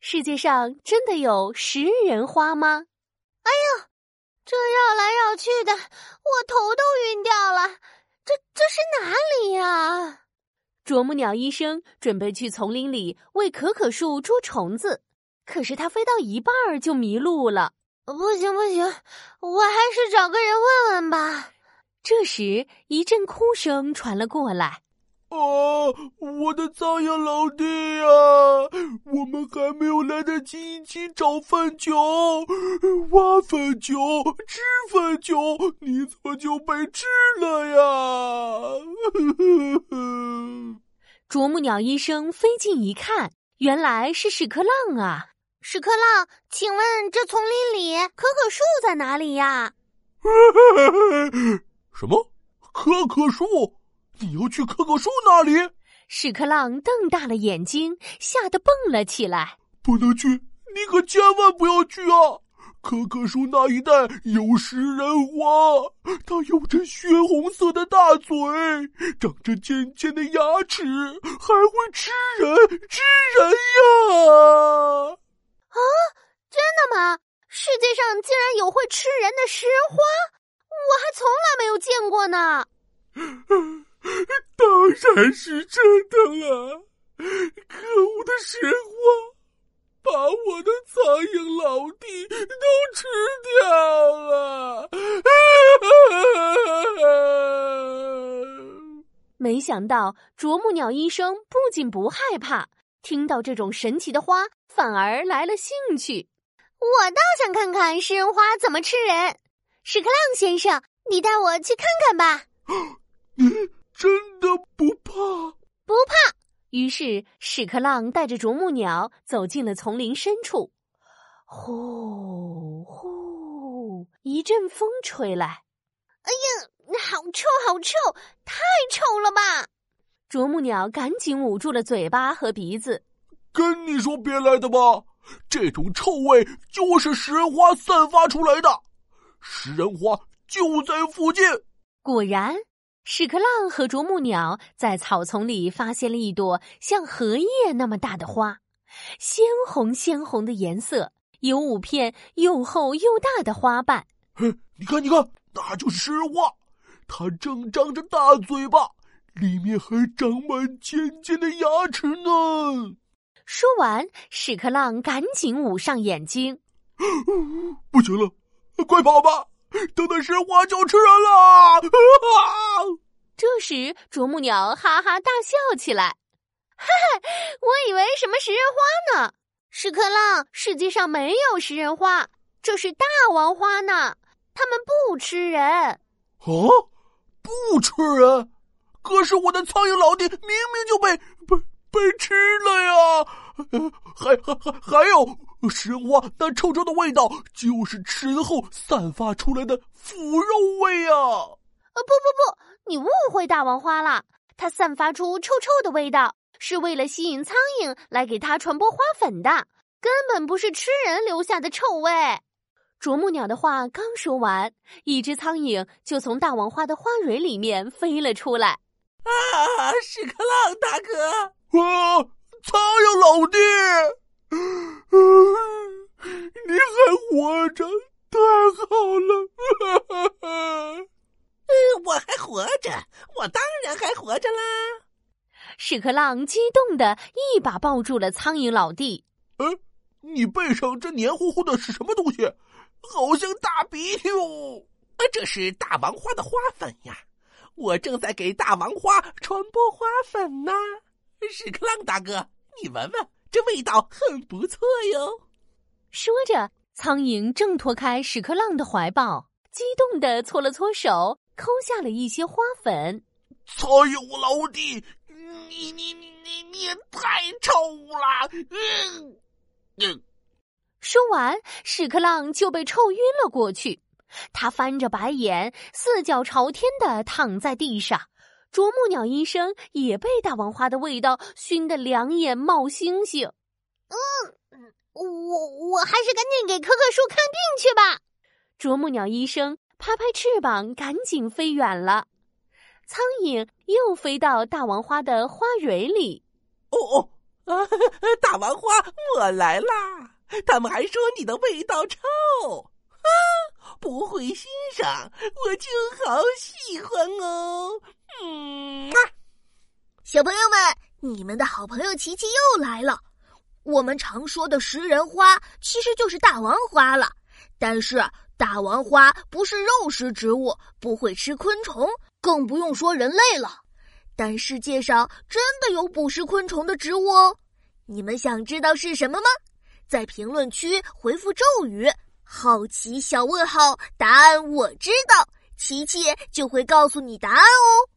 世界上真的有食人花吗？哎呀，这绕来绕去的，我头都晕掉了。这这是哪里呀？啄木鸟医生准备去丛林里为可可树捉虫子，可是他飞到一半儿就迷路了。不行不行，我还是找个人问问吧。这时，一阵哭声传了过来。啊！我的苍蝇老弟呀，我们还没有来得及一起找粪球、挖粪球、吃粪球，你怎么就被吃了呀？啄木鸟医生飞近一看，原来是屎壳郎啊！屎壳郎，请问这丛林里可可树在哪里呀？什么可可树？你要去可可树那里？屎壳郎瞪大了眼睛，吓得蹦了起来。不能去！你可千万不要去啊！可可树那一带有食人花，它有着血红色的大嘴，长着尖尖的牙齿，还会吃人，吃人呀！啊，真的吗？世界上竟然有会吃人的食人花，我还从来没有见过呢。当然是真的了！可恶的食人花，把我的苍蝇老弟都吃掉了！没想到啄木鸟医生不仅不害怕，听到这种神奇的花，反而来了兴趣。我倒想看看食人花怎么吃人。屎壳郎先生，你带我去看看吧。你真的不怕？不怕。于是屎壳郎带着啄木鸟走进了丛林深处。呼呼，一阵风吹来。哎呀，好臭，好臭，太臭了吧！啄木鸟赶紧捂住了嘴巴和鼻子。跟你说别来的吧，这种臭味就是食人花散发出来的。食人花就在附近。果然。屎壳郎和啄木鸟在草丛里发现了一朵像荷叶那么大的花，鲜红鲜红的颜色，有五片又厚又大的花瓣。哼，你看，你看，那就是花，它正张着大嘴巴，里面还长满尖尖的牙齿呢。说完，屎壳郎赶紧捂上眼睛。不行了，快跑吧！等等，食人花就吃人了！这时，啄木鸟哈哈大笑起来，哈哈，我以为什么食人花呢？屎壳郎，世界上没有食人花，这是大王花呢。它们不吃人。哦，不吃人？可是我的苍蝇老弟明明就被被被吃了呀！还还还还有食人花那臭臭的味道，就是吃人后散发出来的腐肉味啊！呃，不不不。你误会大王花了，它散发出臭臭的味道，是为了吸引苍蝇来给它传播花粉的，根本不是吃人留下的臭味。啄木鸟的话刚说完，一只苍蝇就从大王花的花蕊里面飞了出来。啊，屎壳郎大哥！啊，苍蝇老弟，你还活着，太好了！我还活着，我当然还活着啦！屎壳郎激动的一把抱住了苍蝇老弟。哎，你背上这黏糊糊的是什么东西？好像大鼻涕哦！啊，这是大王花的花粉呀！我正在给大王花传播花粉呢。屎壳郎大哥，你闻闻，这味道很不错哟。说着，苍蝇挣脱开屎壳郎的怀抱，激动的搓了搓手。抠下了一些花粉，苍蝇老弟，你你你你你也太臭了！嗯嗯。说完，屎壳郎就被臭晕了过去。他翻着白眼，四脚朝天的躺在地上。啄木鸟医生也被大王花的味道熏得两眼冒星星。嗯，我我还是赶紧给可可树看病去吧。啄木鸟医生。拍拍翅膀，赶紧飞远了。苍蝇又飞到大王花的花蕊里。哦哦，啊，大王花，我来啦！他们还说你的味道臭，啊，不会欣赏，我就好喜欢哦。嗯，小朋友们，你们的好朋友琪琪又来了。我们常说的食人花，其实就是大王花了。但是大王花不是肉食植物，不会吃昆虫，更不用说人类了。但世界上真的有捕食昆虫的植物哦。你们想知道是什么吗？在评论区回复咒语“好奇小问号”，答案我知道，琪琪就会告诉你答案哦。